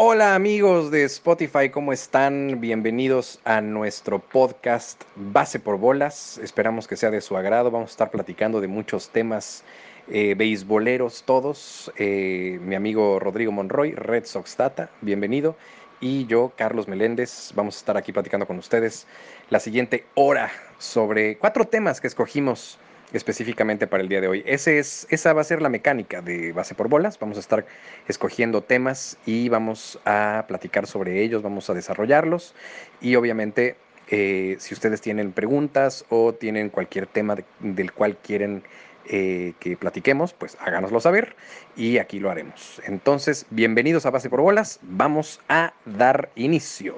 Hola amigos de Spotify, ¿cómo están? Bienvenidos a nuestro podcast Base por Bolas. Esperamos que sea de su agrado. Vamos a estar platicando de muchos temas eh, beisboleros todos. Eh, mi amigo Rodrigo Monroy, Red Sox Data, bienvenido. Y yo, Carlos Meléndez, vamos a estar aquí platicando con ustedes la siguiente hora sobre cuatro temas que escogimos específicamente para el día de hoy. Ese es, esa va a ser la mecánica de base por bolas. Vamos a estar escogiendo temas y vamos a platicar sobre ellos, vamos a desarrollarlos y obviamente eh, si ustedes tienen preguntas o tienen cualquier tema del cual quieren eh, que platiquemos, pues háganoslo saber y aquí lo haremos. Entonces, bienvenidos a Base por Bolas, vamos a dar inicio.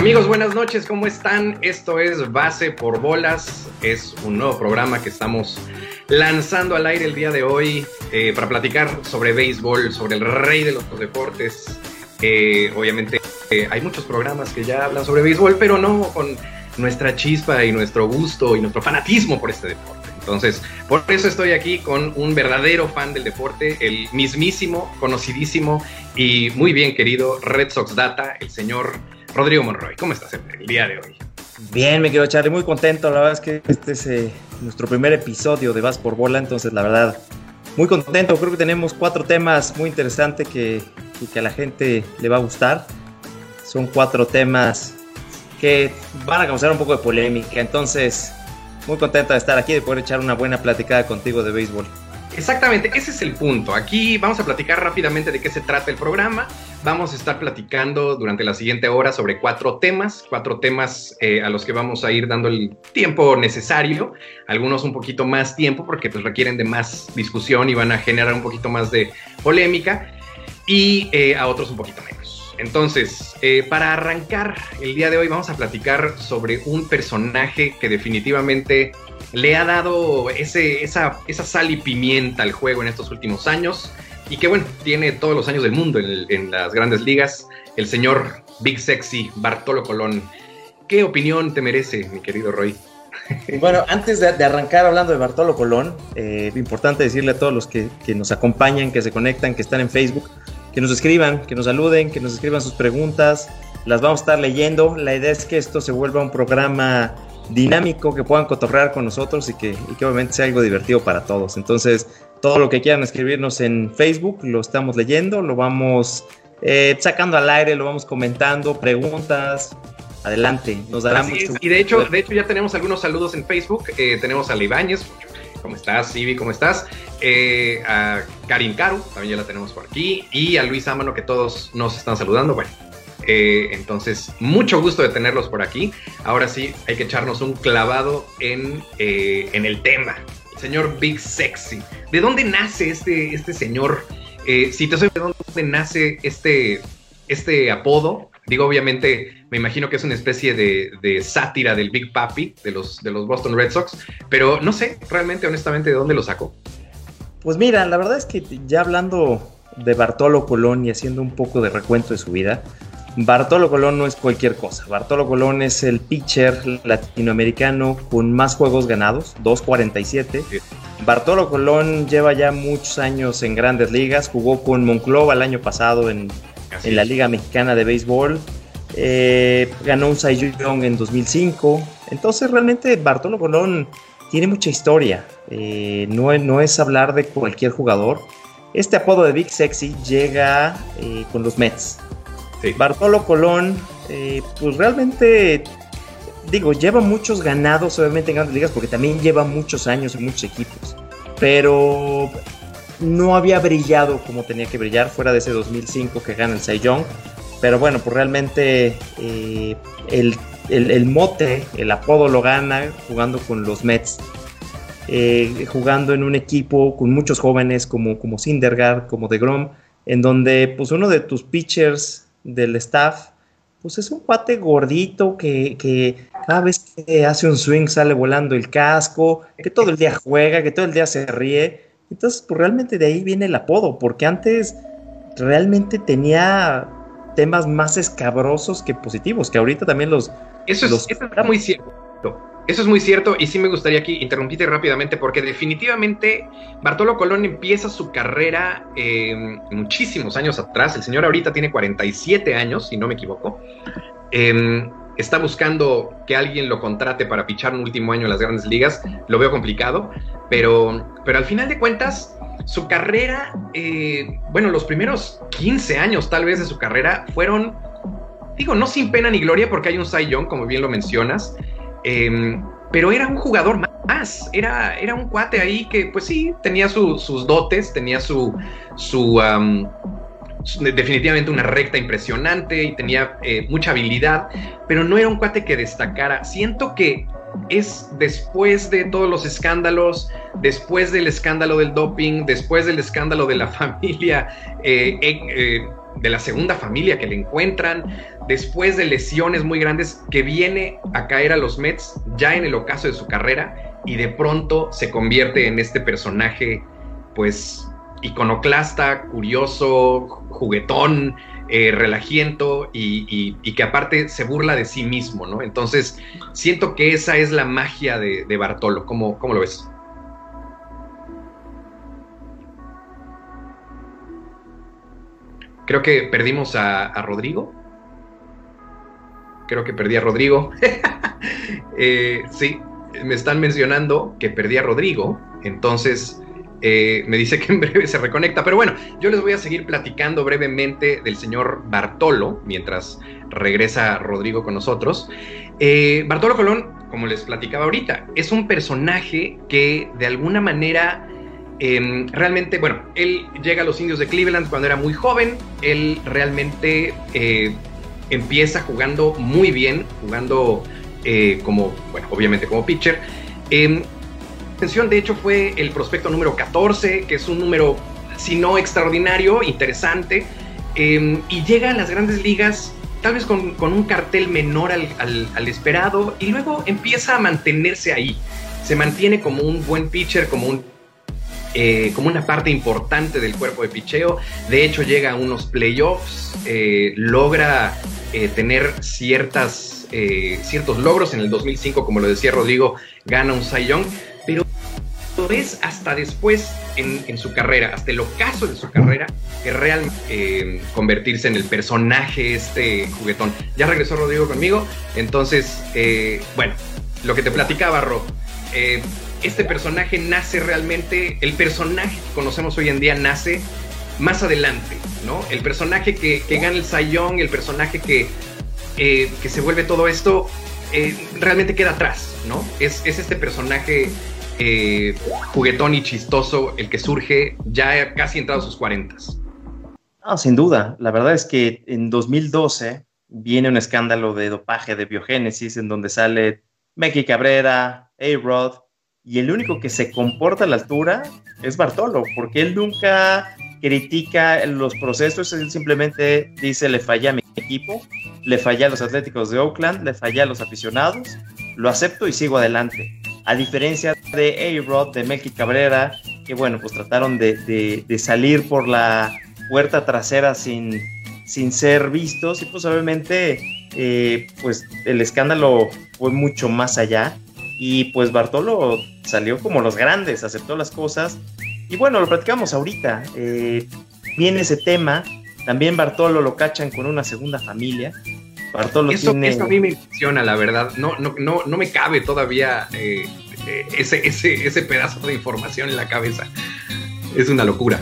Amigos, buenas noches, ¿cómo están? Esto es Base por Bolas, es un nuevo programa que estamos lanzando al aire el día de hoy eh, para platicar sobre béisbol, sobre el rey de los deportes. Eh, obviamente eh, hay muchos programas que ya hablan sobre béisbol, pero no con nuestra chispa y nuestro gusto y nuestro fanatismo por este deporte. Entonces, por eso estoy aquí con un verdadero fan del deporte, el mismísimo, conocidísimo y muy bien querido Red Sox Data, el señor Rodrigo Monroy, ¿cómo estás el día de hoy? Bien, me quiero Charlie, muy contento. La verdad es que este es eh, nuestro primer episodio de Vas por Bola, entonces la verdad, muy contento. Creo que tenemos cuatro temas muy interesantes que, que a la gente le va a gustar. Son cuatro temas que van a causar un poco de polémica, entonces muy contento de estar aquí, de poder echar una buena platicada contigo de béisbol. Exactamente, ese es el punto. Aquí vamos a platicar rápidamente de qué se trata el programa. Vamos a estar platicando durante la siguiente hora sobre cuatro temas, cuatro temas eh, a los que vamos a ir dando el tiempo necesario, algunos un poquito más tiempo porque pues requieren de más discusión y van a generar un poquito más de polémica y eh, a otros un poquito menos. Entonces, eh, para arrancar el día de hoy vamos a platicar sobre un personaje que definitivamente le ha dado ese, esa, esa sal y pimienta al juego en estos últimos años y que bueno, tiene todos los años del mundo en, las grandes ligas, el señor Big Sexy Bartolo Colón. ¿Qué opinión te merece, mi querido Roy? Bueno, antes de, arrancar hablando de Bartolo Colón, eh, importante decirle a todos los que, que, nos acompañan, que se conectan, que están en Facebook, que nos escriban, que nos saluden, que nos escriban sus preguntas, las vamos a estar leyendo. La idea es que esto se vuelva un programa dinámico, que puedan cotorrear con nosotros y que, obviamente sea algo divertido para todos. Entonces, todo lo que quieran escribirnos en Facebook lo estamos leyendo, lo vamos eh, sacando al aire, lo vamos comentando, preguntas. Adelante, nos dará mucho. Y de hecho, de hecho ya tenemos algunos saludos en Facebook. Eh, tenemos a Leibáñez, ¿cómo estás? Ibi, ¿cómo estás? Eh, a Karin Karu, también ya la tenemos por aquí. Y a Luis Amano, que todos nos están saludando. Bueno, eh, entonces, mucho gusto de tenerlos por aquí. Ahora sí, hay que echarnos un clavado en, eh, en el tema. señor Big Sexy. ¿De dónde nace este, este señor? Eh, si te soy de dónde nace este, este apodo, digo, obviamente, me imagino que es una especie de, sátira del Big Papi, de los, de los Boston Red Sox, pero no sé realmente, honestamente, de dónde lo sacó. Pues mira, la verdad es que ya hablando de Bartolo Colón y haciendo un poco de recuento de su vida, Bartolo Colón no es cualquier cosa. Bartolo Colón es el pitcher latinoamericano con más juegos ganados, 247. Bartolo Colón lleva ya muchos años en grandes ligas, jugó con Monclova el año pasado en, la Liga Mexicana de Béisbol, eh, ganó un Cy Young en 2005. Entonces realmente Bartolo Colón tiene mucha historia, eh, no, no, es hablar de cualquier jugador. Este apodo de Big Sexy llega eh, con los Mets. Bartolo Colón, eh, pues realmente, digo, lleva muchos ganados, obviamente en grandes ligas, porque también lleva muchos años en muchos equipos. Pero no había brillado como tenía que brillar, fuera de ese 2005 que gana el Cy Young. Pero bueno, pues realmente eh, el, mote, el apodo lo gana jugando con los Mets. Eh, jugando en un equipo con muchos jóvenes como, como Sindergaard, como DeGrom, en donde pues uno de tus pitchers del staff, pues es un cuate gordito que, cada vez que hace un swing sale volando el casco, que todo el día juega, que todo el día se ríe. Entonces, pues realmente de ahí viene el apodo, porque antes realmente tenía temas más escabrosos que positivos, que ahorita también los... Eso es, muy cierto. Eso es muy cierto y sí me gustaría aquí interrumpirte rápidamente porque definitivamente Bartolo Colón empieza su carrera eh, muchísimos años atrás. El señor ahorita tiene 47 años, si no me equivoco. Em, está buscando que alguien lo contrate para pichar un último año en las grandes ligas. Lo veo complicado, pero, pero al final de cuentas, su carrera, eh, bueno, los primeros 15 años tal vez de su carrera fueron, digo, no sin pena ni gloria porque hay un Cy Young, como bien lo mencionas, Em, pero era un jugador más, era, era un cuate ahí que pues sí, tenía sus dotes, tenía su, su, definitivamente una recta impresionante y tenía eh, mucha habilidad, pero no era un cuate que destacara. Siento que es después de todos los escándalos, después del escándalo del doping, después del escándalo de la familia, eh, eh, de la segunda familia que le encuentran, después de lesiones muy grandes, que viene a caer a los Mets ya en el ocaso de su carrera y de pronto se convierte en este personaje, pues, iconoclasta, curioso, juguetón, eh, relajiento y, que aparte se burla de sí mismo, ¿no? Entonces, siento que esa es la magia de, Bartolo. ¿Cómo, ¿Cómo lo ves? Creo que perdimos a, Rodrigo. Creo que perdí a Rodrigo. Eh, sí, me están mencionando que perdí a Rodrigo. Entonces, eh, me dice que en breve se reconecta. Pero bueno, yo les voy a seguir platicando brevemente del señor Bartolo mientras regresa Rodrigo con nosotros. Eh, Bartolo Colón, como les platicaba ahorita, es un personaje que de alguna manera Em, realmente, bueno, él llega a los indios de Cleveland cuando era muy joven, él realmente empieza jugando muy bien, jugando eh, como, bueno, obviamente como pitcher. Eh, de hecho, fue el prospecto número 14, que es un número, si no extraordinario, interesante, em, y llega a las grandes ligas tal vez con, un cartel menor al, al, esperado, y luego empieza a mantenerse ahí. Se mantiene como un buen pitcher, como un eh, como una parte importante del cuerpo de picheo. De hecho, llega a unos playoffs, eh, logra eh, tener ciertas, ciertos logros. En el 2005, como lo decía Rodrigo, gana un Cy Young, pero es hasta después en, su carrera, hasta el ocaso de su carrera, que realmente convertirse en el personaje este juguetón. Ya regresó Rodrigo conmigo, entonces, bueno, lo que te platicaba, Ro este personaje nace realmente, el personaje que conocemos hoy en día nace más adelante, ¿no? El personaje que, gana el Sayón, el personaje que, eh, que se vuelve todo esto, eh, realmente queda atrás, ¿no? Es, este personaje eh, juguetón y chistoso el que surge ya casi entrado a sus cuarentas. No, sin duda. La verdad es que en 2012 viene un escándalo de dopaje de biogénesis en donde sale Becky Cabrera, A-Rod, y el único que se comporta a la altura es Bartolo, porque él nunca critica los procesos, él simplemente dice le fallé a mi equipo, le fallé a los Atléticos de Oakland, le fallé a los aficionados, lo acepto y sigo adelante. A diferencia de A-Rod, de Melky Cabrera, que bueno, pues trataron de, salir por la puerta trasera sin, ser vistos y pues obviamente eh, pues el escándalo fue mucho más allá y pues Bartolo salió como los grandes, aceptó las cosas. Y bueno, lo platicamos ahorita. Eh, viene ese tema. También Bartolo lo cachan con una segunda familia. Bartolo eso, tiene... a mí me impresiona, la verdad. No, no, no, no me cabe todavía eh, eh, ese, ese, ese pedazo de información en la cabeza. Es una locura.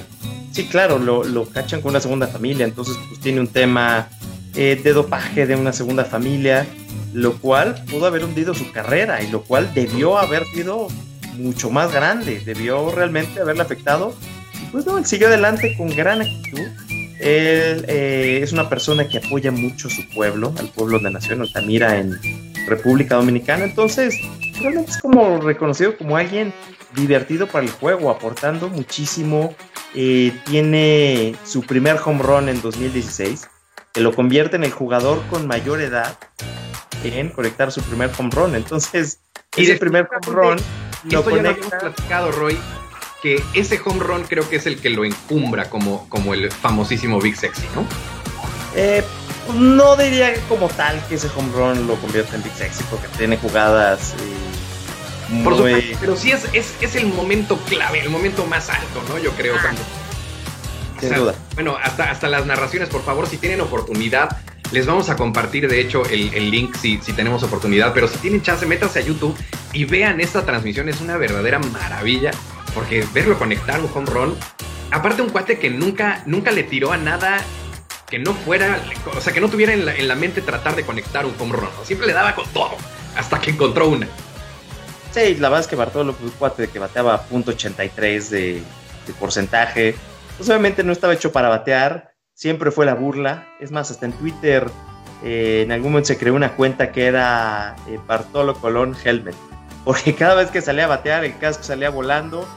Sí, claro, lo, lo cachan con una segunda familia. Entonces, pues tiene un tema de dopaje de una segunda familia lo cual pudo haber hundido su carrera y lo cual debió haber sido mucho más grande, debió realmente haberle afectado. Pues no, él siguió adelante con gran actitud. Él eh, es una persona que apoya mucho su pueblo, al pueblo de Nación Altamira en República Dominicana. Entonces, realmente es como reconocido como alguien divertido para el juego, aportando muchísimo. Eh, tiene su primer home run en 2016, que lo convierte en el jugador con mayor edad en conectar su primer home run. Entonces, y ese primer home run lo conecta. platicado, Roy, que ese home run creo que es el que lo encumbra como, como el famosísimo Big Sexy, ¿no? Eh, no diría como tal que ese home run lo convierte en Big Sexy, porque tiene jugadas. Eh, Por supuesto, pero sí es, es, es, el momento clave, el momento más alto, ¿no? Yo creo. Cuando, Sin duda. Bueno, hasta, hasta las narraciones, por favor, si tienen oportunidad, les vamos a compartir, de hecho, el, el link si, si, tenemos oportunidad. Pero si tienen chance, métanse a YouTube y vean esta transmisión. Es una verdadera maravilla. Porque verlo conectar un home run. Aparte, un cuate que nunca, nunca le tiró a nada que no fuera, o sea, que no tuviera en la, en la mente tratar de conectar un home run. Siempre le daba con todo, hasta que encontró una. Sí, la verdad es que Bartolo fue un cuate que bateaba .83 de, de porcentaje. Pues obviamente no estaba hecho para batear, siempre fue la burla. Es más, hasta en Twitter eh, en algún momento se creó una cuenta que era eh, Bartolo Colón Helmet, porque cada vez que salía a batear el casco salía volando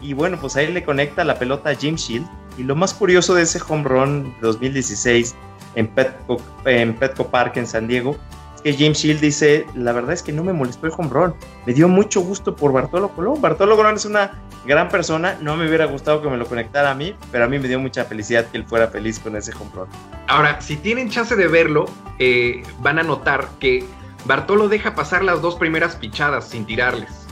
y bueno, pues ahí le conecta la pelota a Jim Shield. Y lo más curioso de ese home run 2016 en Petco, en Petco Park en San Diego que James Shield dice, la verdad es que no me molestó el home run, me dio mucho gusto por Bartolo Colón. Bartolo Colón es una gran persona, no me hubiera gustado que me lo conectara a mí, pero a mí me dio mucha felicidad que él fuera feliz con ese home run. Ahora, si tienen chance de verlo, eh, van a notar que Bartolo deja pasar las dos primeras pichadas sin tirarles.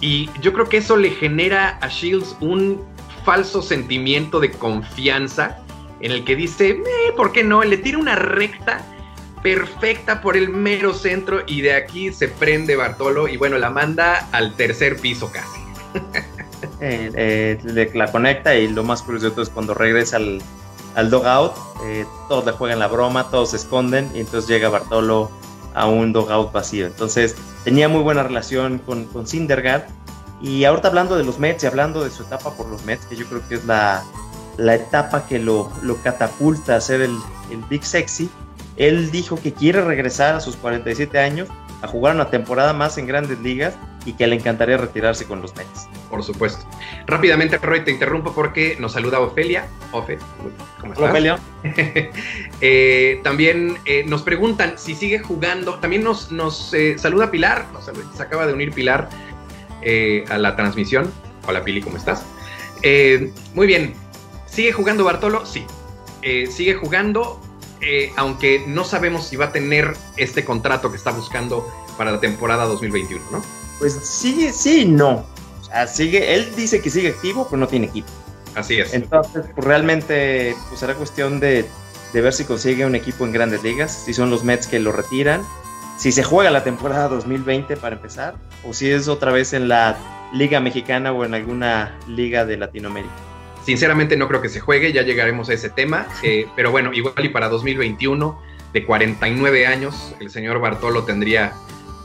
Y yo creo que eso le genera a Shields un falso sentimiento de confianza en el que dice, eh, ¿por qué no? Le tira una recta perfecta por el mero centro y de aquí se prende Bartolo y bueno, la manda al tercer piso casi. eh, eh, le, la conecta y lo más curioso es cuando regresa al, al dogout, eh, todos le juegan la broma, todos se esconden y entonces llega Bartolo a un dogout vacío. Entonces tenía muy buena relación con, con Syndergaard y ahorita hablando de los Mets y hablando de su etapa por los Mets, que yo creo que es la, la etapa que lo, lo catapulta a ser el, el, Big Sexy, él dijo que quiere regresar a sus 47 años a jugar una temporada más en grandes ligas y que le encantaría retirarse con los Mets. Por supuesto. Rápidamente, Roy, te interrumpo porque nos saluda Ofelia. Ofe, ¿cómo estás? Ofelia. eh, también eh, nos preguntan si sigue jugando. También nos, nos eh, saluda Pilar. Nos saluda, se acaba de unir Pilar eh, a la transmisión. Hola Pili, ¿cómo estás? Eh, muy bien. ¿Sigue jugando Bartolo? Sí. Eh, sigue jugando, eh, aunque no sabemos si va a tener este contrato que está buscando para la temporada 2021, ¿no? Pues sigue, sí, no. O sea, sigue, él dice que sigue activo, pero no tiene equipo. Así es. Entonces, pues realmente pues será cuestión de, de ver si consigue un equipo en grandes ligas, si son los Mets que lo retiran si se juega la temporada 2020 para empezar, o si es otra vez en la Liga Mexicana o en alguna liga de Latinoamérica. Sinceramente no creo que se juegue, ya llegaremos a ese tema, eh, pero bueno, igual y para 2021, de 49 años, el señor Bartolo tendría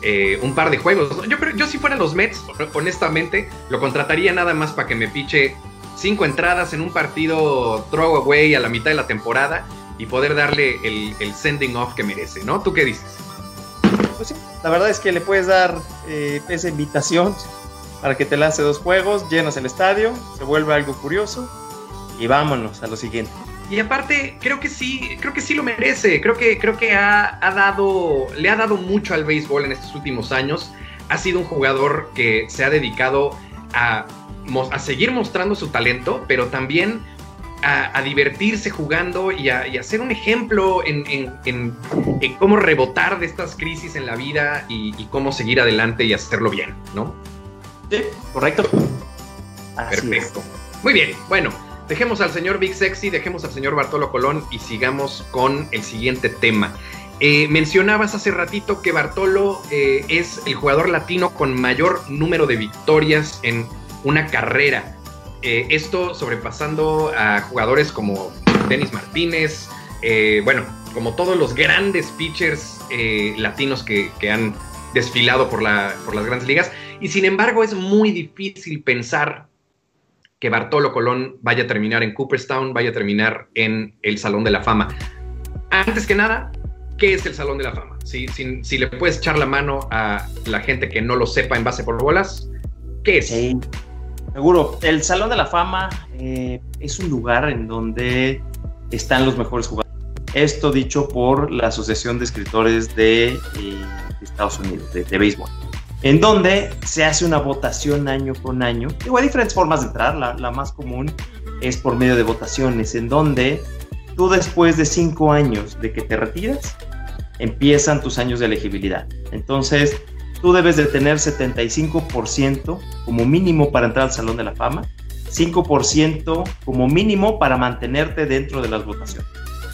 eh, un par de juegos. Yo, yo si fueran los Mets, honestamente, lo contrataría nada más para que me piche cinco entradas en un partido throwaway a la mitad de la temporada y poder darle el, el sending off que merece, ¿no? ¿Tú qué dices? pues sí, la verdad es que le puedes dar eh, esa invitación para que te lance dos juegos, llenas el estadio, se vuelve algo curioso y vámonos a lo siguiente. Y aparte, creo que sí, creo que sí lo merece. Creo que, creo que ha, dado, le ha dado mucho al béisbol en estos últimos años. Ha sido un jugador que se ha dedicado a, seguir mostrando su talento, pero también a, divertirse jugando y a, y ser un ejemplo en, cómo rebotar de estas crisis en la vida y, y, cómo seguir adelante y hacerlo bien, ¿no? Sí, correcto. Así Perfecto. Es. Muy bien, bueno, dejemos al señor Big Sexy, dejemos al señor Bartolo Colón y sigamos con el siguiente tema. Eh, mencionabas hace ratito que Bartolo eh, es el jugador latino con mayor número de victorias en una carrera. Eh, esto sobrepasando a jugadores como Denis Martínez, bueno, como todos los grandes pitchers latinos que, que, han desfilado por, la, por las grandes ligas. Y sin embargo es muy difícil pensar que Bartolo Colón vaya a terminar en Cooperstown, vaya a terminar en el Salón de la Fama. Antes que nada, ¿qué es el Salón de la Fama? Si, si, si le puedes echar la mano a la gente que no lo sepa en base por bolas, ¿qué es? Seguro, el Salón de la Fama eh, es un lugar en donde están los mejores jugadores. Esto dicho por la Asociación de Escritores de, eh, Estados Unidos, de, béisbol, en donde se hace una votación año con año. Digo, hay diferentes formas de entrar, la, la más común es por medio de votaciones, en donde tú después de cinco años de que te retiras, empiezan tus años de elegibilidad. Entonces, tú debes de tener 75% como mínimo para entrar al Salón de la Fama, 5% como mínimo para mantenerte dentro de las votaciones.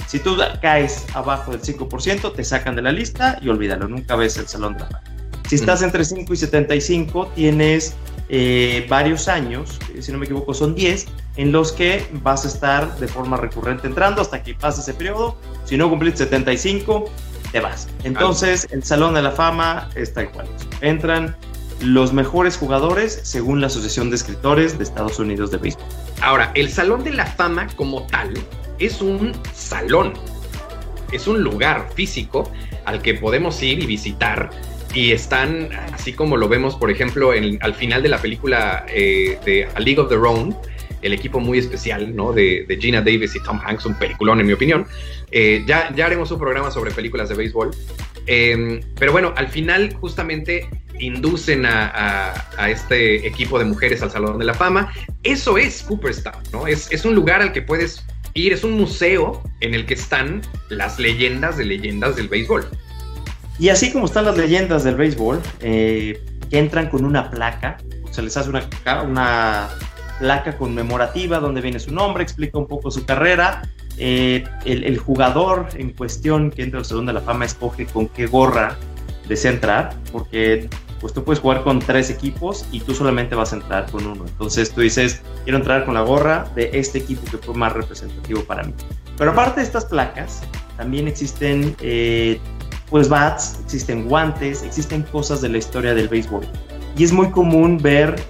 Si tú caes abajo del 5%, te sacan de la lista y olvídalo, nunca ves el Salón de la Fama. Si estás entre 5 y 75, tienes eh, varios años, eh, si no me equivoco son 10, en los que vas a estar de forma recurrente entrando hasta que pase ese periodo. Si no cumpliste 75, te vas. Entonces, el Salón de la Fama está igual. Entran los mejores jugadores según la Asociación de Escritores de Estados Unidos de Béisbol. Ahora, el Salón de la Fama como tal es un salón, es un lugar físico al que podemos ir y visitar y están, así como lo vemos, por ejemplo, en, al final de la película eh, de A League of Their Own, el equipo muy especial, ¿no? De, Gina Davis y Tom Hanks, un peliculón en mi opinión. Eh, ya, ya haremos un programa sobre películas de béisbol. Em, pero bueno, al final justamente inducen a, este equipo de mujeres al Salón de la Fama. Eso es Cooperstown, ¿no? Es, es un lugar al que puedes ir, es un museo en el que están las leyendas de leyendas del béisbol. Y así como están las leyendas del béisbol, eh, que entran con una placa, se les hace una, una placa conmemorativa donde viene su nombre, explica un poco su carrera. Eh, el, jugador en cuestión que entra al Salón de la Fama escoge con qué gorra desea entrar, porque pues tú puedes jugar con tres equipos y tú solamente vas a entrar con uno. Entonces tú dices, quiero entrar con la gorra de este equipo que fue más representativo para mí. Pero aparte de estas placas, también existen eh, pues bats, existen guantes, existen cosas de la historia del béisbol. Y es muy común ver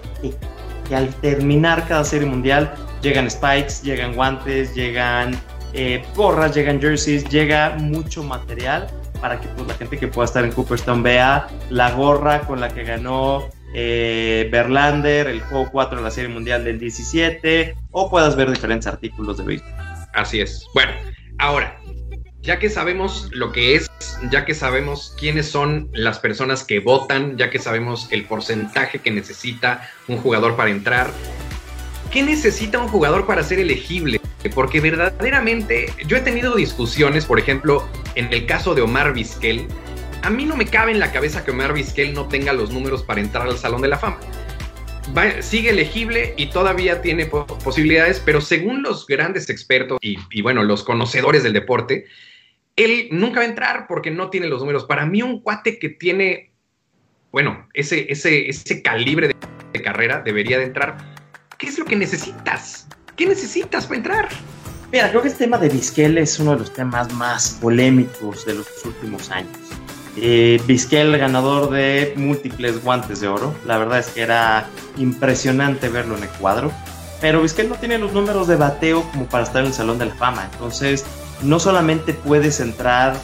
que al terminar cada serie mundial llegan spikes, llegan guantes, llegan eh, gorras, llegan jerseys, llega mucho material para que pues, la gente que pueda estar en Cooperstown vea la gorra con la que ganó eh, el juego 4 de la Serie Mundial del 17, o puedas ver diferentes artículos de béisbol. Así es. Bueno, ahora, ya que sabemos lo que es, ya que sabemos quiénes son las personas que votan, ya que sabemos el porcentaje que necesita un jugador para entrar, ¿qué necesita un jugador para ser elegible? Porque verdaderamente yo he tenido discusiones, por ejemplo, en el caso de Omar Vizquel, a mí no me cabe en la cabeza que Omar Vizquel no tenga los números para entrar al Salón de la Fama. sigue elegible y todavía tiene posibilidades, pero según los grandes expertos y, y, bueno, los conocedores del deporte, él nunca va a entrar porque no tiene los números. Para mí, un cuate que tiene, bueno, ese, ese, ese calibre de, carrera debería de entrar. ¿Qué es lo que necesitas? ¿Qué necesitas para entrar? Mira, creo que el tema de Vizquel es uno de los temas más polémicos de los últimos años. Eh, Vizquel, ganador de múltiples guantes de oro. La verdad es que era impresionante verlo en el cuadro. Pero Vizquel no tiene los números de bateo como para estar en el Salón de la Fama. Entonces, no solamente puedes entrar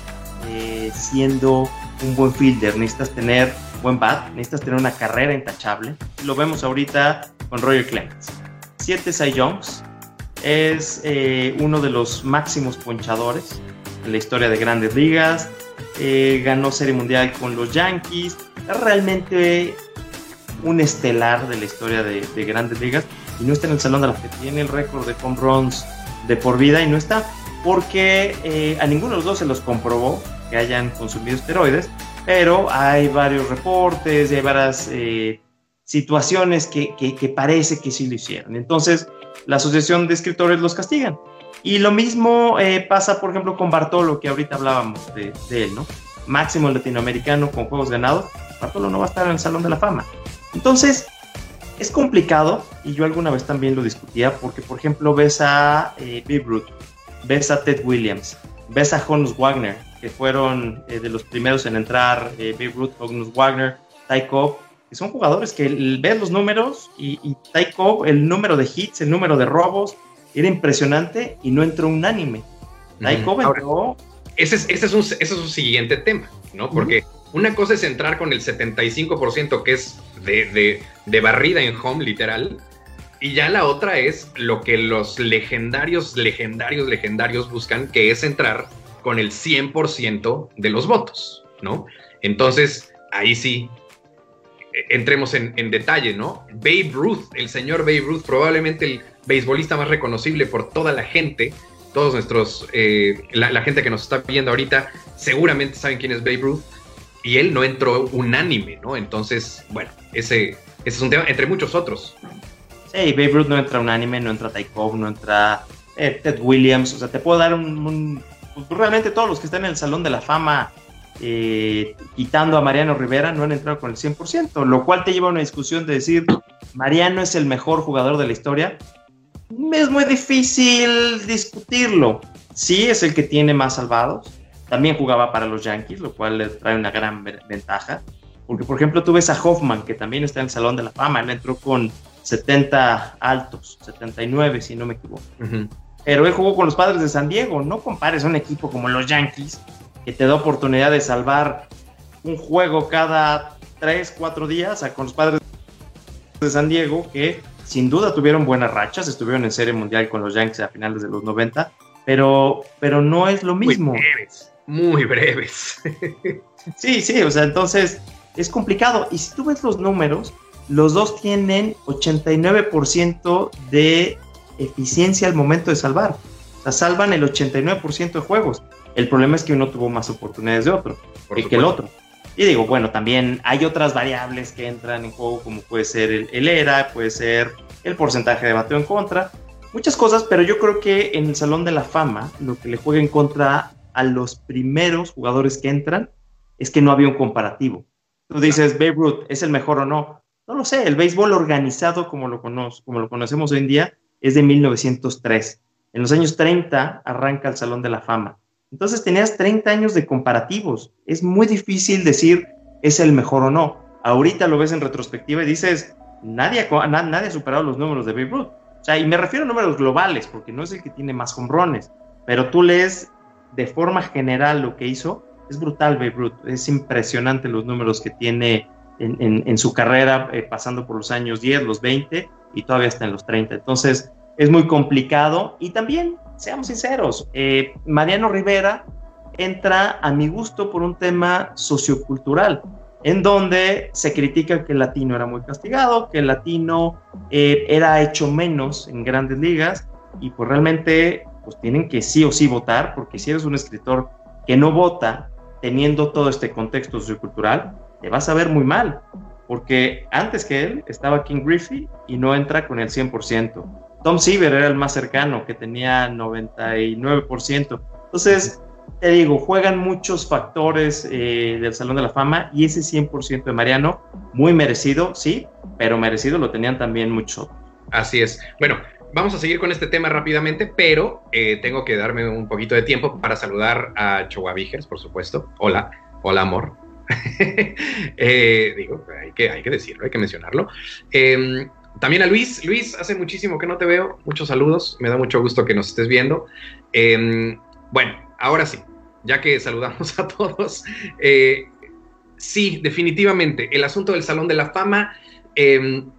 eh, siendo un buen fielder, necesitas tener buen bat, necesitas tener una carrera intachable. Lo vemos ahorita con Roger Clemens. Siete Cy Youngs, es eh, uno de los máximos ponchadores en la historia de grandes ligas, eh, ganó Serie Mundial con los Yankees, es realmente un estelar de la historia de, de, grandes ligas y no está en el salón de la que tiene el récord de home runs de por vida y no está porque eh, a ninguno de los dos se los comprobó que hayan consumido esteroides, pero hay varios reportes, hay varias eh, situaciones que, que, parece que sí lo hicieron. Entonces, la Asociación de Escritores los castigan. Y lo mismo eh, pasa, por ejemplo, con Bartolo, que ahorita hablábamos de, de él, ¿no? Máximo latinoamericano con juegos ganados, Bartolo no va a estar en el Salón de la Fama. Entonces, es complicado, y yo alguna vez también lo discutía, porque, por ejemplo, ves a eh, Ruth, ves a Ted Williams, ves a Honus Wagner, que fueron eh, de los primeros en entrar, eh, Babe Ruth, Honus Wagner, Ty Cobb, que son jugadores que ves los números y, y Ty Cobb, el número de hits, el número de robos, era impresionante y no entró unánime. Ty Cobb entró... Ese es, ese, es un, ese es un siguiente tema, ¿no? Porque una cosa es entrar con el 75% que es de, de, de barrida en home, literal, y ya la otra es lo que los legendarios, legendarios, legendarios buscan, que es entrar con el 100% de los votos, ¿no? Entonces, ahí sí, e, entremos en, detalle, ¿no? Babe Ruth, el señor Babe Ruth, probablemente el beisbolista más reconocible por toda la gente, todos nuestros, eh, la, gente que nos está viendo ahorita, seguramente saben quién es Babe Ruth. y él no entró unánime, ¿no? Entonces, bueno, ese, ese es un tema entre muchos otros. Sí, Babe Ruth no entra unánime, no entra Taikov, no entra eh, Ted Williams, o sea, te puedo dar un, pues, realmente todos los que están en el Salón de la Fama, eh, quitando a Mariano Rivera, no han entrado con el 100%, lo cual te lleva a una discusión de decir, Mariano es el mejor jugador de la historia. Es muy difícil discutirlo. Sí, es el que tiene más salvados. También jugaba para los Yankees, lo cual le trae una gran ventaja. Porque, por ejemplo, tú ves a Hoffman, que también está en el Salón de la Fama. Él entró con 70 altos, 79, si no me equivoco. Pero él jugó con los padres de San Diego. No compares un equipo como los Yankees, que te da oportunidad de salvar un juego cada 3, 4 días, a con los padres de San Diego, que sin duda tuvieron buenas rachas, estuvieron en Serie Mundial con los Yankees a finales de los 90, pero, pero no es lo mismo. Muy breves, muy breves. sí, sí, o sea, entonces es complicado. Y si tú ves los números, los dos tienen 89% de eficiencia al momento de salvar. O sea, salvan el 89% de juegos. El problema es que uno tuvo más oportunidades de otro que el otro. Y digo, bueno, también hay otras variables que entran en juego, como puede ser el, ERA, puede ser el porcentaje de bateo en contra, muchas cosas, pero yo creo que en el Salón de la Fama lo que le juega en contra a los primeros jugadores que entran es que no había un comparativo. Tú dices, Babe Ruth, ¿es el mejor o no? No lo sé, el béisbol organizado como lo, conocemos hoy en día es de 1903. En los años 30 arranca el Salón de la Fama. Entonces tenías 30 años de comparativos. Es muy difícil decir es el mejor o no. Ahorita lo ves en retrospectiva y dices, nadie, nadie ha superado los números de Babe Ruth. O sea, y me refiero a números globales, porque no es el que tiene más hombrones, pero tú lees de forma general lo que hizo, es brutal Babe Ruth. Es impresionante los números que tiene en, su carrera, eh, pasando por los años 10, los 20 y todavía está en los 30. Entonces, es muy complicado. Y también, seamos sinceros, eh, Mariano Rivera entra a mi gusto por un tema sociocultural, en donde se critica que el latino era muy castigado, que el latino eh, era hecho menos en grandes ligas, y pues realmente pues tienen que sí o sí votar, porque si eres un escritor que no vota teniendo todo este contexto sociocultural, te vas a ver muy mal, porque antes que él estaba King Griffey y no entra con el 100%. Tom Seaver era el más cercano, que tenía 99%. Entonces, te digo, juegan muchos factores eh, del Salón de la Fama y ese 100% de Mariano, muy merecido, sí, pero merecido lo tenían también mucho. Así es. Bueno, vamos a seguir con este tema rápidamente, pero eh, tengo que darme un poquito de tiempo para saludar a Chihuahua por supuesto. Hola, hola amor. Eh, digo, hay que, hay que decirlo, hay que mencionarlo. Em, también a Luis. Luis, hace muchísimo que no te veo. Muchos saludos. Me da mucho gusto que nos estés viendo. Em, bueno, ahora sí, ya que saludamos a todos. Eh, sí, definitivamente, el asunto del Salón de la Fama. Em,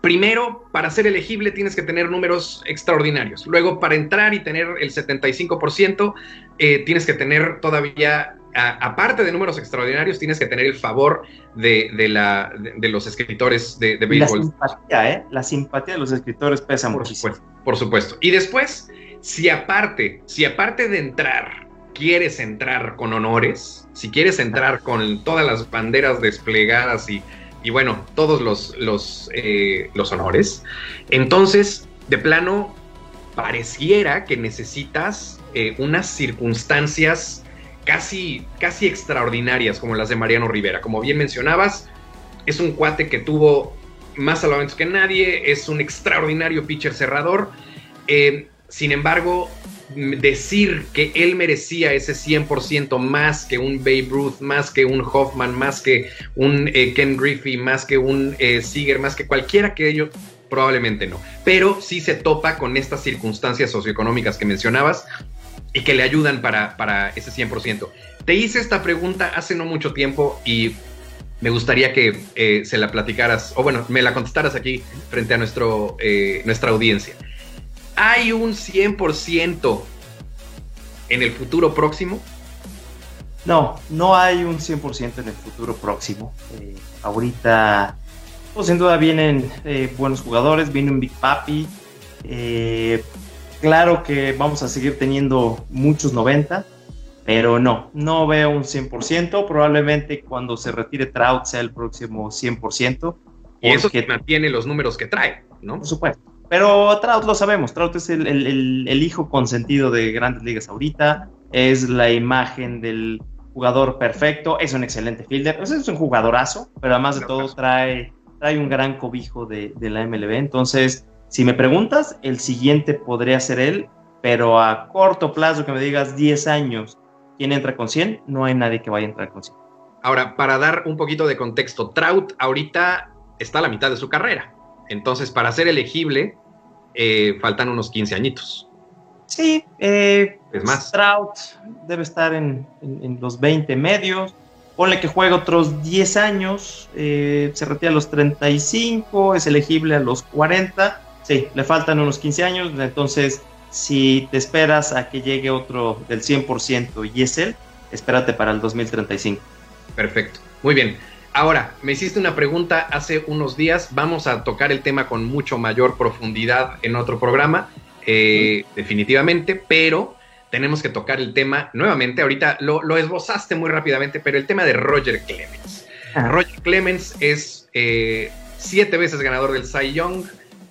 primero, para ser elegible tienes que tener números extraordinarios. Luego, para entrar y tener el 75%, eh, tienes que tener todavía aparte de números extraordinarios, tienes que tener el favor de, la, de, los escritores de, de béisbol. La simpatía, ¿eh? La simpatía de los escritores pesa por Supuesto, por supuesto. Y después, si aparte, si aparte de entrar, quieres entrar con honores, si quieres entrar con todas las banderas desplegadas y, y bueno, todos los, los, eh, los honores, entonces, de plano, pareciera que necesitas eh, unas circunstancias casi, casi extraordinarias como las de Mariano Rivera. Como bien mencionabas, es un cuate que tuvo más salvamentos que nadie, es un extraordinario pitcher cerrador. Eh, sin embargo, decir que él merecía ese 100% más que un Babe Ruth, más que un Hoffman, más que un eh, Ken Griffey, más que un eh, Seager, más que cualquiera que ellos, probablemente no. Pero sí se topa con estas circunstancias socioeconómicas que mencionabas y que le ayudan para, para ese 100%. Te hice esta pregunta hace no mucho tiempo y me gustaría que eh, se la platicaras, o bueno, me la contestaras aquí frente a nuestro, eh, nuestra audiencia. ¿Hay un 100% en el futuro próximo? No, no hay un 100% en el futuro próximo. Eh, ahorita, pues sin duda vienen buenos jugadores, viene un Big Papi, Claro que vamos a seguir teniendo muchos 90, Pero no, no veo un 100%. Probablemente cuando se retire Trout sea el próximo 100%. Y eso que mantiene los números que trae, ¿no? Por supuesto. Pero Trout lo sabemos, Trout es el, el, hijo consentido de grandes ligas ahorita, es la imagen del jugador perfecto, es un excelente fielder, es un jugadorazo, pero además de todo trae, trae un gran cobijo de, de la MLB. Entonces, si me preguntas, el siguiente podría ser él, pero a corto plazo, que me digas 10 años, ¿quién entra con 100? No hay nadie que vaya a entrar con 100. Ahora, para dar un poquito de contexto, Trout ahorita está a la mitad de su carrera. Entonces, para ser elegible, eh, faltan unos 15 añitos. Sí, eh, es más. Trout debe estar en, los 20 medios. Ponle que juega otros 10 años, eh, se retira a los 35, es elegible a los 40. Sí, le faltan unos 15 años, entonces si te esperas a que llegue otro del 100% y es él, espérate para el 2035. Perfecto, muy bien. Ahora, me hiciste una pregunta hace unos días, vamos a tocar el tema con mucho mayor profundidad en otro programa, eh, definitivamente, pero tenemos que tocar el tema nuevamente, ahorita lo, esbozaste muy rápidamente, pero el tema de Roger Clemens. Roger Clemens es eh, siete veces ganador del Cy Young,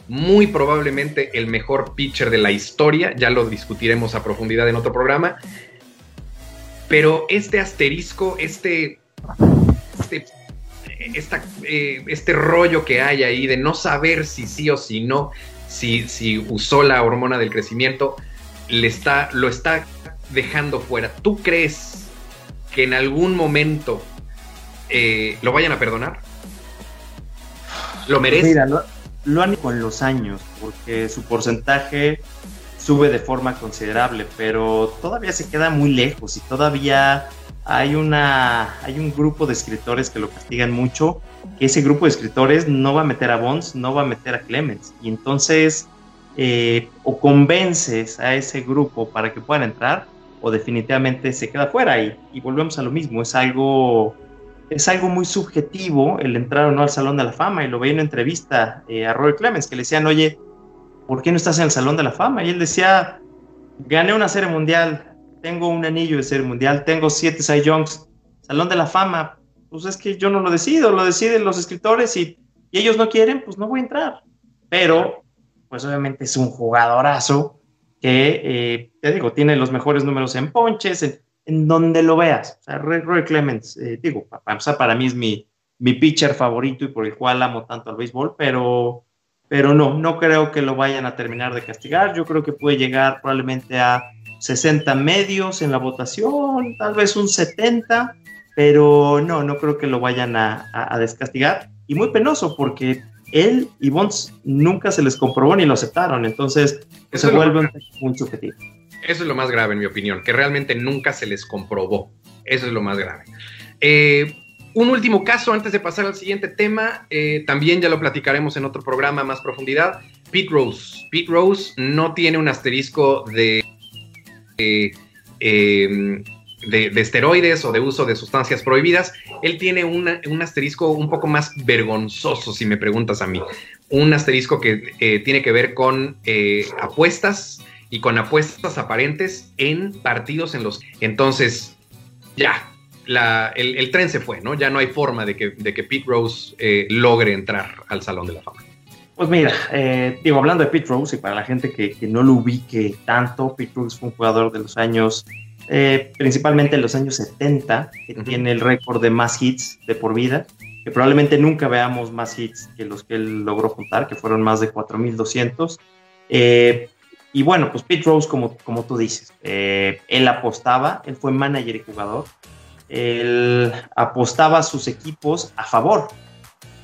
muy probablemente el mejor pitcher de la historia, ya lo discutiremos a profundidad en otro programa, pero este asterisco, este, este eh, este rollo que hay ahí de no saber si sí o si no, si, si usó la hormona del crecimiento, le está, lo está dejando fuera. ¿Tú crees que en algún momento eh, lo vayan a perdonar? ¿Lo merece? Mira, lo, lo han con los años, porque su porcentaje sube de forma considerable, pero todavía se queda muy lejos y todavía hay, una, hay un grupo de escritores que lo castigan mucho, que ese grupo de escritores no va a meter a Bonds, no va a meter a Clemens. Y entonces, eh, o convences a ese grupo para que puedan entrar, o definitivamente se queda fuera. Y, y volvemos a lo mismo, es algo, es algo muy subjetivo el entrar o no al Salón de la Fama. Y lo veía en una entrevista eh, a Roy Clemens, que le decían, oye, ¿por qué no estás en el Salón de la Fama? Y él decía, gané una serie mundial, tengo un anillo de ser mundial, tengo siete Cy Youngs, Salón de la Fama, pues es que yo no lo decido, lo deciden los escritores y, ellos no quieren, pues no voy a entrar. Pero, pues obviamente es un jugadorazo que, eh, te digo, tiene los mejores números en ponches, en, donde lo veas. O sea, Roy, Clemens, eh, digo, para, para mí es mi, mi pitcher favorito y por el cual amo tanto al béisbol, pero, pero no, no creo que lo vayan a terminar de castigar. Yo creo que puede llegar probablemente a 60 medios en la votación, tal vez un 70, pero no, no creo que lo vayan a, descastigar. Y muy penoso porque él y Bonds nunca se les comprobó ni lo aceptaron, entonces se vuelve un subjetivo. Eso es lo más grave, en mi opinión, que realmente nunca se les comprobó. Eso es lo más grave. Eh, un último caso antes de pasar al siguiente tema, eh, también ya lo platicaremos en otro programa más profundidad. Pete Rose. Pete Rose no tiene un asterisco de Em, de, esteroides o de uso de sustancias prohibidas, él tiene un asterisco un poco más vergonzoso, si me preguntas a mí. Un asterisco que eh, tiene que ver con apuestas y con apuestas aparentes en partidos en los... Entonces, ya, el, tren se fue, ¿no? Ya no hay forma de que, de que Pete Rose eh, logre entrar al Salón de la Fama. Pues mira, eh, digo, hablando de Pete Rose, y para la gente que, no lo ubique tanto, Pete Rose fue un jugador de los años, eh, principalmente en los años 70, que tiene el récord de más hits de por vida, que probablemente nunca veamos más hits que los que él logró juntar, que fueron más de 4.200. Eh, y bueno, pues Pete Rose, como, como tú dices, él apostaba, él fue manager y jugador, él apostaba a sus equipos a favor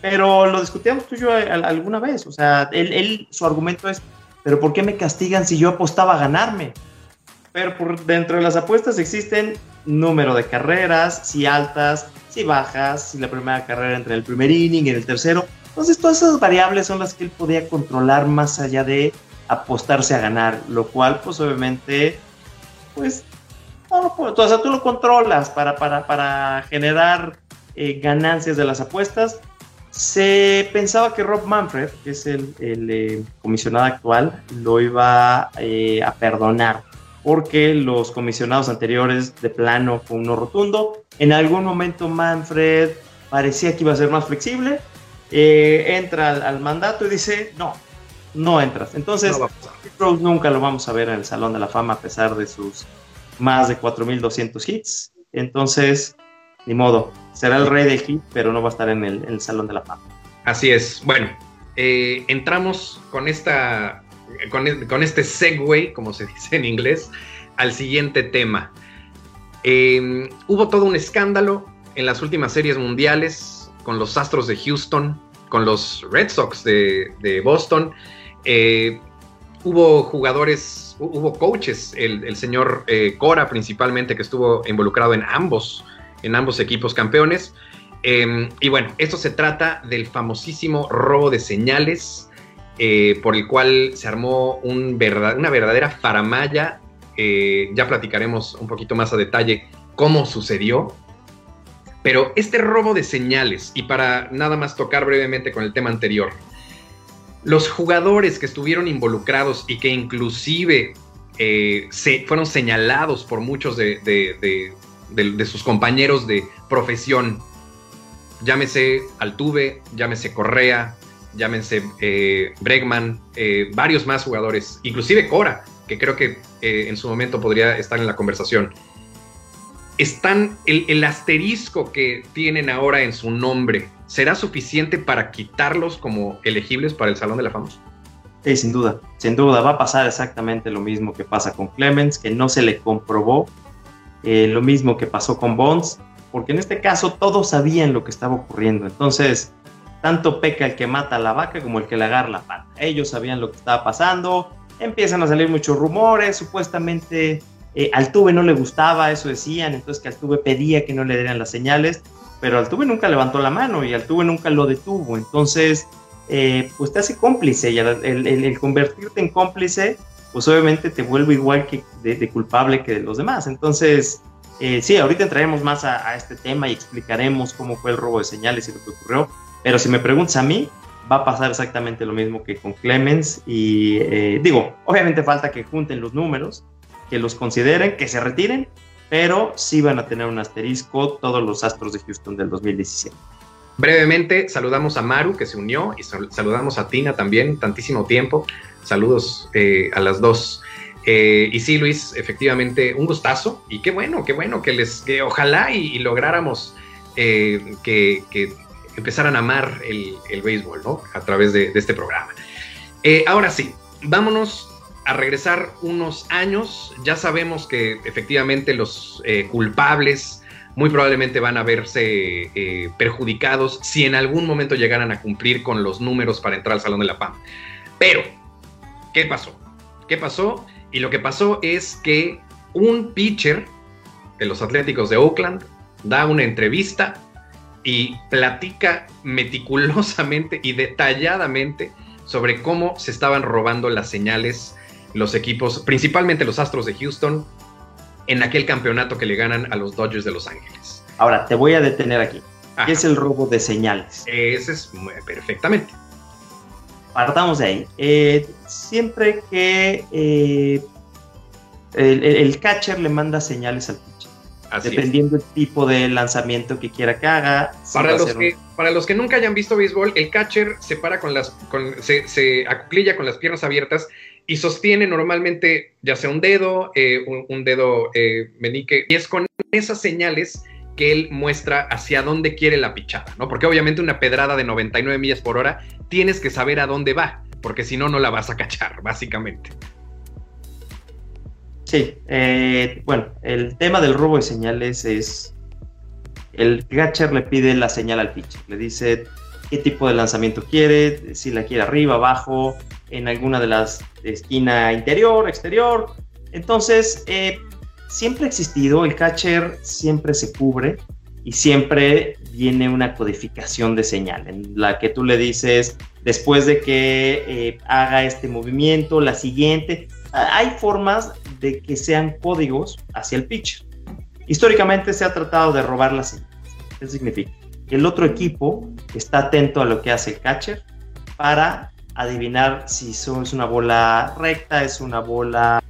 pero lo discutíamos tú y yo alguna vez. O sea, él, su argumento es, pero ¿por qué me castigan si yo apostaba a ganarme? Pero por dentro de las apuestas existen número de carreras, si altas, si bajas, si la primera carrera entre el primer inning y el tercero. Entonces todas esas variables son las que él podía controlar más allá de apostarse a ganar, lo cual pues obviamente pues no, pues, o sea, tú lo controlas para, para, para generar eh, ganancias de las apuestas, se pensaba que Rob Manfred, que es el, eh, comisionado actual, lo iba eh, a perdonar. porque los comisionados anteriores de plano fue uno rotundo. En algún momento Manfred parecía que iba a ser más flexible, eh, entra al, mandato y dice, no, no entras. Entonces, no nunca lo vamos a ver en el Salón de la Fama a pesar de sus más de 4.200 hits. Entonces, ni modo, será el rey del hit, pero no va a estar en el, Salón de la Fama. Así es. Bueno, eh, entramos con esta con, este segue, como se dice en inglés, al siguiente tema. Em, hubo todo un escándalo en las últimas series mundiales con los Astros de Houston, con los Red Sox de, Boston. Eh, hubo jugadores, hubo coaches, el, señor eh, Cora principalmente, que estuvo involucrado en ambos, en ambos equipos campeones. Em, y bueno, esto se trata del famosísimo robo de señales eh, por el cual se armó un una verdadera faramaya. Eh, ya platicaremos un poquito más a detalle cómo sucedió. Pero este robo de señales, y para nada más tocar brevemente con el tema anterior, los jugadores que estuvieron involucrados y que inclusive eh, se, fueron señalados por muchos de, de, sus compañeros de profesión, llámese Altuve, llámese Correa, llámense eh, Bregman, eh, varios más jugadores, inclusive Cora, que creo que eh, en su momento podría estar en la conversación. Están, el, asterisco que tienen ahora en su nombre, ¿será suficiente para quitarlos como elegibles para el Salón de la Fama? Sí, sin duda, sin duda, va a pasar exactamente lo mismo que pasa con Clemens, que no se le comprobó, lo mismo que pasó con Bonds, porque en este caso todos sabían lo que estaba ocurriendo. Entonces, tanto peca el que mata a la vaca como el que le agarra la pata. Ellos sabían lo que estaba pasando, empiezan a salir muchos rumores, supuestamente eh, Altuve no le gustaba, eso decían, entonces que Altuve pedía que no le dieran las señales, pero Altuve nunca levantó la mano y Altuve nunca lo detuvo, entonces eh, pues te hace cómplice y el, convertirte en cómplice pues obviamente te vuelve igual que de, culpable que los demás, entonces eh, sí, ahorita entraremos más a, a este tema y explicaremos cómo fue el robo de señales y lo que ocurrió, pero si me preguntas a mí, va a pasar exactamente lo mismo que con Clemens. Y eh, digo, obviamente falta que junten los números, que los consideren, que se retiren, pero sí van a tener un asterisco todos los Astros de Houston del 2017. Brevemente, saludamos a Maru que se unió y saludamos a Tina también, tantísimo tiempo. Saludos eh, a las dos. Eh, y sí, Luis, efectivamente, un gustazo y qué bueno, qué bueno que les, que ojalá y, lográramos que, empezaran a amar el, béisbol, ¿no? A través de, este programa. Eh, ahora sí, vámonos a regresar unos años. Ya sabemos que efectivamente los eh, culpables muy probablemente van a verse eh, perjudicados si en algún momento llegaran a cumplir con los números para entrar al Salón de la Fama. Pero, ¿qué pasó? ¿Qué pasó? Y lo que pasó es que un pitcher de los Atléticos de Oakland da una entrevista y platica meticulosamente y detalladamente sobre cómo se estaban robando las señales los equipos, principalmente los Astros de Houston, en aquel campeonato que le ganan a los Dodgers de Los Ángeles. Ahora, te voy a detener aquí. ¿Qué es el robo de señales? Ese es perfectamente. Partamos de ahí. Eh, siempre que eh, el, catcher le manda señales al dependiendo del tipo de lanzamiento que quiera que haga. Para los que, para los que nunca hayan visto béisbol, el catcher se para con las, con, se, se acuclilla con las piernas abiertas y sostiene normalmente ya sea un dedo, eh, un, dedo eh, menique, y es con esas señales que él muestra hacia dónde quiere la pichada, ¿no? Porque obviamente una pedrada de 99 millas por hora tienes que saber a dónde va, porque si no, no la vas a cachar, básicamente. Sí, eh, bueno, el tema del robo de señales es el catcher le pide la señal al pitcher, le dice qué tipo de lanzamiento quiere, si la quiere arriba, abajo, en alguna de las esquina interior, exterior. Entonces, eh, siempre ha existido, el catcher siempre se cubre y siempre viene una codificación de señal en la que tú le dices después de que eh, haga este movimiento, la siguiente. Hay formas de que sean códigos hacia el pitcher. Históricamente se ha tratado de robar las señales. ¿Qué significa? El otro equipo está atento a lo que hace el catcher para adivinar si es una bola recta, es una bola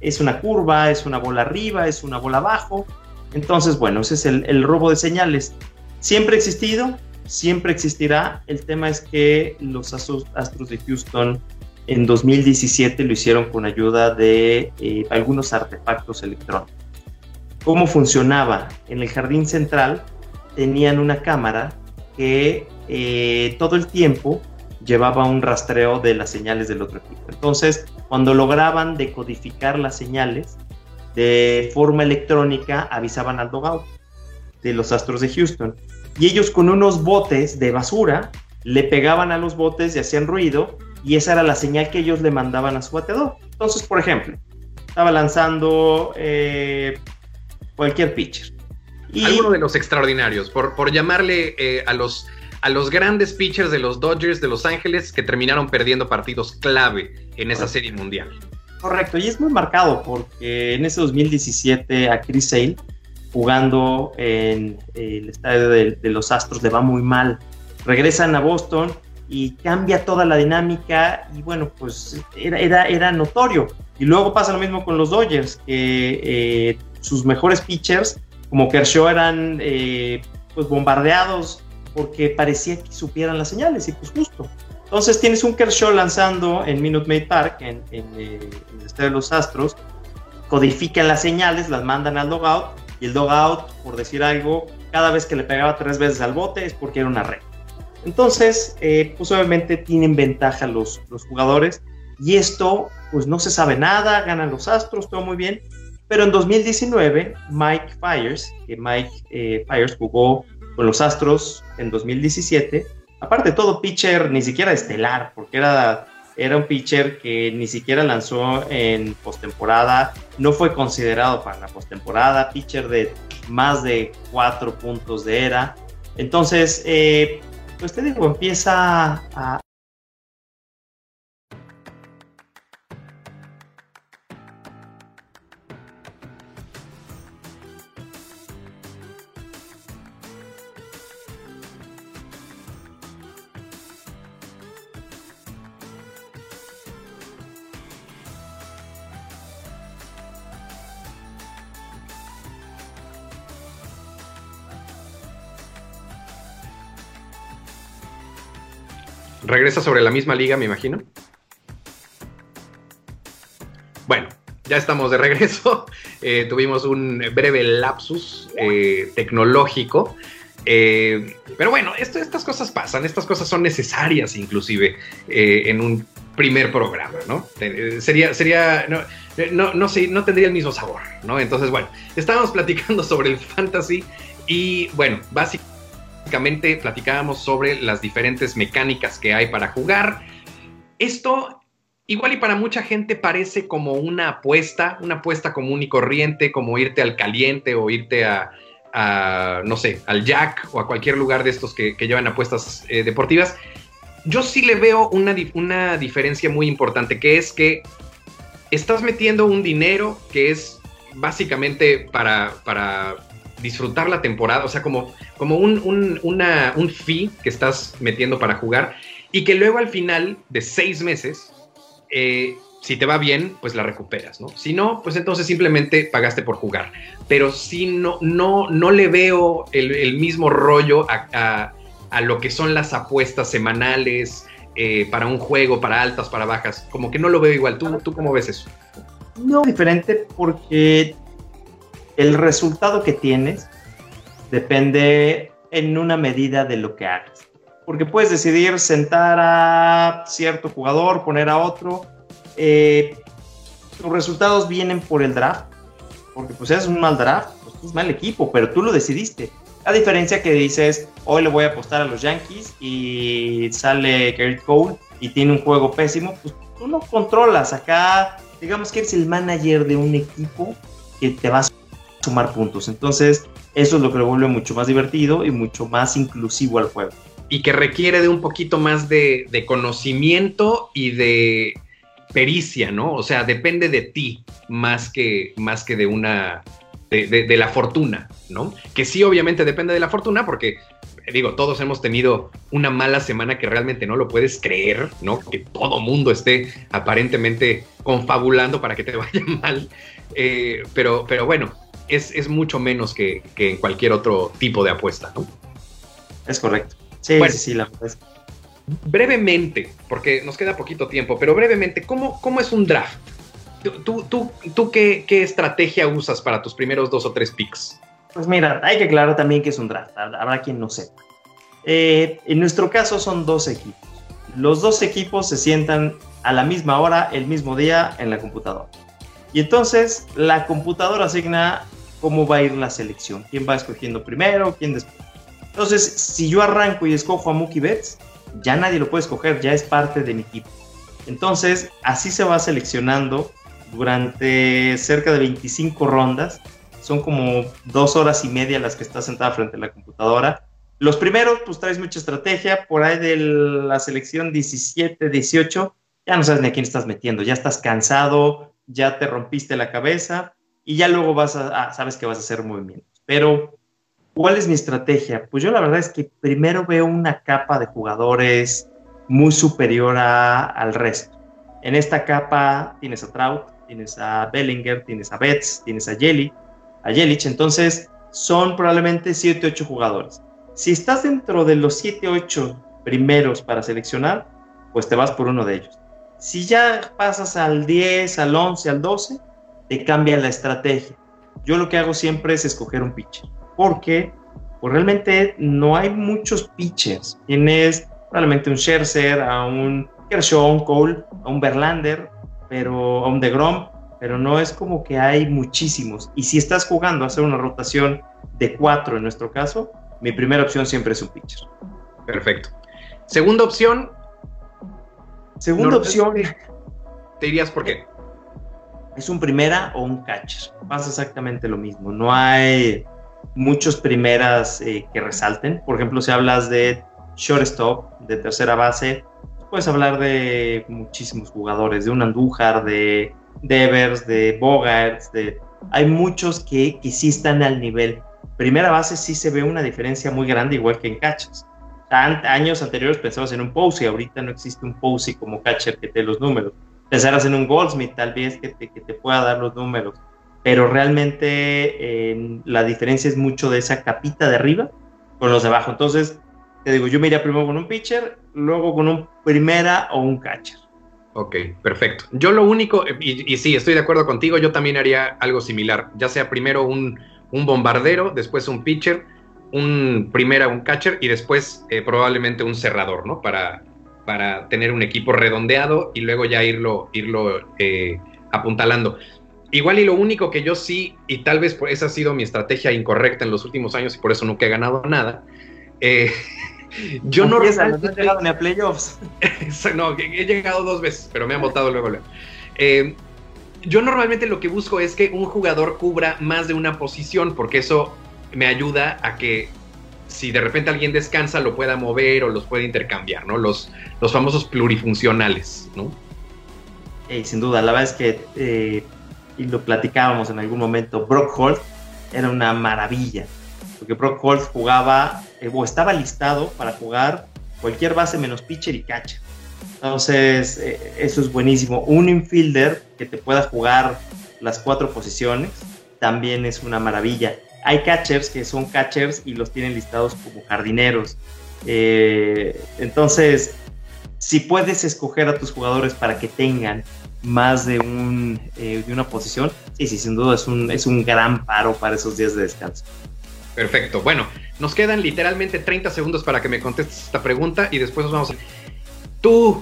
es una curva, es una bola arriba, es una bola abajo. Entonces, bueno, ese es el, robo de señales. Siempre ha existido, siempre existirá. El tema es que los Astros de Houston en 2017 lo hicieron con ayuda de eh, algunos artefactos electrónicos. ¿Cómo funcionaba? En el jardín central tenían una cámara que eh, todo el tiempo llevaba un rastreo de las señales del otro equipo. Entonces, cuando lograban decodificar las señales de forma electrónica, avisaban al dogout de los Astros de Houston. Y ellos con unos botes de basura le pegaban a los botes y hacían ruido, y esa era la señal que ellos le mandaban a su bateador. Entonces, por ejemplo, estaba lanzando eh, cualquier pitcher. Y... Alguno de los extraordinarios, por, por llamarle eh, a los a los grandes pitchers de los Dodgers de Los Ángeles que terminaron perdiendo partidos clave en esa serie mundial. Correcto, y es muy marcado porque en ese 2017 a Chris Sale jugando en el estadio de, los Astros le va muy mal. Regresan a Boston y cambia toda la dinámica y bueno, pues era, era, era notorio. Y luego pasa lo mismo con los Dodgers, que eh, sus mejores pitchers, como Kershaw, eran eh, pues bombardeados porque parecía que supieran las señales y pues justo. Entonces tienes un Kershaw lanzando en Minute Maid Park, en, eh, el Estadio de los Astros, codifican las señales, las mandan al dogout y el dogout, por decir algo, cada vez que le pegaba tres veces al bote es porque era una red. Entonces, eh, pues obviamente tienen ventaja los, los jugadores y esto, pues no se sabe nada, ganan los Astros, todo muy bien. Pero en 2019, Mike Fires, que Mike eh, Fires jugó con los Astros en 2017. Aparte de todo, pitcher ni siquiera estelar, porque era, era un pitcher que ni siquiera lanzó en postemporada, no fue considerado para la postemporada, pitcher de más de cuatro puntos de era. Entonces, eh, pues te digo, empieza a, regresa sobre la misma liga, me imagino. Bueno, ya estamos de regreso. Eh, tuvimos un breve lapsus eh, tecnológico. Eh, pero bueno, estas cosas pasan, estas cosas son necesarias inclusive en un primer programa, ¿no? Sería, sería, no, no, no, no tendría el mismo sabor, ¿no? Entonces, bueno, estábamos platicando sobre el fantasy y bueno, básicamente Básicamente platicábamos sobre las diferentes mecánicas que hay para jugar. Esto igual y para mucha gente parece como una apuesta, una apuesta común y corriente, como irte al caliente o irte a, no sé, al Jack o a cualquier lugar de estos que, llevan apuestas eh, deportivas. Yo sí le veo una, una diferencia muy importante, que es que estás metiendo un dinero que es básicamente para, para disfrutar la temporada, o sea, como, como un, un, un fee que estás metiendo para jugar y que luego al final de seis meses, eh, si te va bien, pues la recuperas, ¿no? Si no, pues entonces simplemente pagaste por jugar. Pero si no, no, no le veo el, mismo rollo a, a, lo que son las apuestas semanales eh, para un juego, para altas, para bajas. Como que no lo veo igual. ¿Tú, ¿Tú cómo ves eso? No, diferente porque el resultado que tienes depende en una medida de lo que hagas. Porque puedes decidir sentar a cierto jugador, poner a otro. Eh, tus resultados vienen por el draft. Porque pues es un mal draft, pues es mal equipo, pero tú lo decidiste. A diferencia que dices, hoy le voy a apostar a los Yankees y sale Garrett Cole y tiene un juego pésimo, pues tú no controlas. Acá, digamos que eres el manager de un equipo que te vas sumar puntos. Entonces, eso es lo que lo vuelve mucho más divertido y mucho más inclusivo al juego. Y que requiere de un poquito más de, conocimiento y de pericia, ¿no? O sea, depende de ti más que, más que de una. De, la fortuna, ¿no? Que sí, obviamente depende de la fortuna, porque digo, todos hemos tenido una mala semana que realmente no lo puedes creer, ¿no? Que todo mundo esté aparentemente confabulando para que te vaya mal. Eh, pero, pero bueno, es, mucho menos que, en cualquier otro tipo de apuesta, ¿no? Es correcto. Sí, sí, sí, la Brevemente, porque nos queda poquito tiempo, pero brevemente, ¿cómo, cómo es un draft? ¿Tú, tú, tú qué, qué, estrategia usas para tus primeros dos o tres picks? Pues mira, hay que aclarar también que es un draft, habrá quien no sepa. Eh, en nuestro caso son dos equipos. Los dos equipos se sientan a la misma hora, el mismo día, en la computadora. Y entonces la computadora asigna cómo va a ir la selección, quién va escogiendo primero, quién después. Entonces, si yo arranco y escojo a Mookie Betts, ya nadie lo puede escoger, ya es parte de mi equipo. Entonces, así se va seleccionando durante cerca de 25 rondas. Son como dos horas y media las que estás sentada frente a la computadora. Los primeros, pues traes mucha estrategia. Por ahí de la selección 17, 18, ya no sabes ni a quién estás metiendo. Ya estás cansado, ya te rompiste la cabeza y ya luego vas a, sabes que vas a hacer movimientos. Pero ¿Cuál es mi estrategia? Pues yo la verdad es que primero veo una capa de jugadores muy superior al resto. En esta capa tienes a Trout, tienes a Bellinger, tienes a Betts, tienes a Jelly, a entonces son probablemente 7, 8 jugadores. Si estás dentro de los 7, 8 primeros para seleccionar, pues te vas por uno de ellos. Si ya pasas al 10, al 11, al 12, te cambia la estrategia. Yo lo que hago siempre es escoger un pitcher porque pues, realmente no hay muchos pitchers. Tienes probablemente un Scherzer, a un Kershaw, a un Cole, a un Verlander, pero a un DeGrom, pero no es como que hay muchísimos. Y si estás jugando a hacer una rotación de cuatro en nuestro caso, mi primera opción siempre es un pitcher. Perfecto. Segunda opción. Segunda opción. ¿Te dirías por qué? Es un primera o un catcher. Pasa exactamente lo mismo. No hay muchos primeras eh, que resalten. Por ejemplo, si hablas de shortstop, de tercera base, puedes hablar de muchísimos jugadores, de un Andújar, de Devers, de Bogarts, de... hay muchos que, que sí están al nivel. Primera base sí se ve una diferencia muy grande, igual que en catchers. años anteriores pensabas en un Posey, ahorita no existe un Posey como catcher que te los números. Pensarás en un Goldsmith, tal vez que te, que te pueda dar los números pero realmente la diferencia es mucho de esa capita de arriba con los de abajo. Entonces, te digo, yo me iría primero con un pitcher, luego con un primera o un catcher. Ok, perfecto. Yo lo único, y, sí, estoy de acuerdo contigo, yo también haría algo similar, ya sea primero un, bombardero, después un pitcher, un primera, un catcher y después eh, probablemente un cerrador, ¿no? Para, para tener un equipo redondeado y luego ya irlo, irlo eh, apuntalando. Igual y lo único que yo sí, y tal vez por esa ha sido mi estrategia incorrecta en los últimos años y por eso nunca he ganado nada, eh, yo no... he llegado ni a playoffs. no, he llegado dos veces, pero me han votado luego. Eh, yo normalmente lo que busco es que un jugador cubra más de una posición, porque eso me ayuda a que si de repente alguien descansa lo pueda mover o los pueda intercambiar, ¿no? Los, los famosos plurifuncionales, ¿no? sin duda, la verdad es que eh, y lo platicábamos en algún momento, Brock Holt era una maravilla, porque Brock Holt jugaba eh, o estaba listado para jugar cualquier base menos pitcher y catcher. Entonces, eh, eso es buenísimo. Un infielder que te pueda jugar las cuatro posiciones también es una maravilla. Hay catchers que son catchers y los tienen listados como jardineros. Eh, entonces, si puedes escoger a tus jugadores para que tengan más de, un, eh, de una posición, sí, sí, sin duda es un, es un gran paro para esos días de descanso. Perfecto. Bueno, nos quedan literalmente 30 segundos para que me contestes esta pregunta y después nos vamos a... Tú,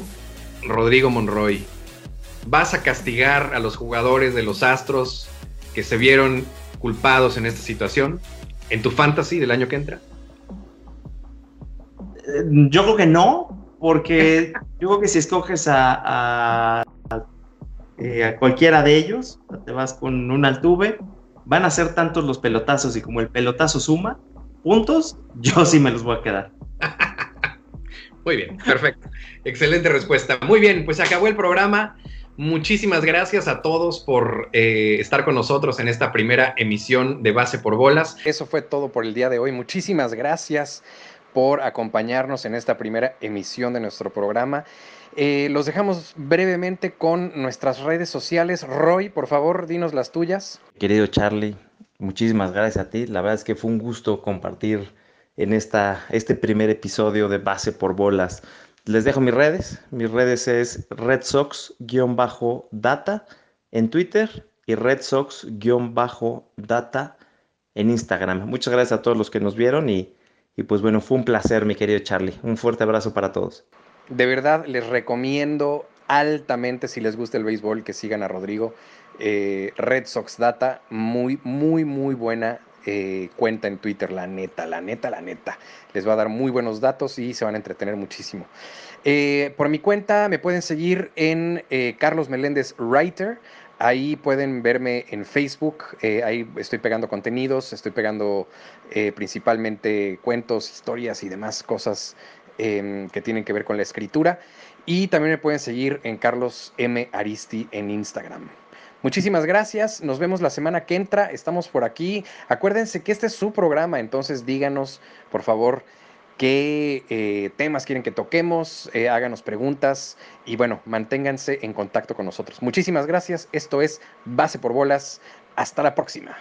Rodrigo Monroy, ¿vas a castigar a los jugadores de los Astros que se vieron culpados en esta situación en tu fantasy del año que entra? Eh, yo creo que no, porque yo creo que si escoges a eh, a cualquiera de ellos, te vas con un Altuve, van a ser tantos los pelotazos y como el pelotazo suma puntos, yo sí me los voy a quedar. Muy bien, perfecto. Excelente respuesta. Muy bien, pues acabó el programa. Muchísimas gracias a todos por eh, estar con nosotros en esta primera emisión de Base por Bolas. Eso fue todo por el día de hoy. Muchísimas gracias por acompañarnos en esta primera emisión de nuestro programa. Eh, los dejamos brevemente con nuestras redes sociales. Roy, por favor, dinos las tuyas. Querido Charlie, muchísimas gracias a ti. La verdad es que fue un gusto compartir en esta, este primer episodio de Base por Bolas. Les dejo mis redes. Mis redes es Red Sox-data en Twitter y Red Sox-data en Instagram. Muchas gracias a todos los que nos vieron y, y pues bueno, fue un placer, mi querido Charlie. Un fuerte abrazo para todos. De verdad, les recomiendo altamente, si les gusta el béisbol, que sigan a Rodrigo. Eh, Red Sox Data, muy, muy, muy buena eh, cuenta en Twitter, la neta, la neta, la neta. Les va a dar muy buenos datos y se van a entretener muchísimo. Eh, por mi cuenta me pueden seguir en Carlos Meléndez Writer. Ahí pueden verme en Facebook, ahí estoy pegando contenidos, estoy pegando principalmente cuentos, historias y demás cosas Em, que tienen que ver con la escritura. Y también me pueden seguir en Carlos M. Aristi en Instagram. Muchísimas gracias. Nos vemos la semana que entra. Estamos por aquí. Acuérdense que este es su programa, entonces díganos, por favor, qué eh, temas quieren que toquemos, eh, háganos preguntas y bueno, manténganse en contacto con nosotros. Muchísimas gracias. Esto es Base por Bolas. Hasta la próxima.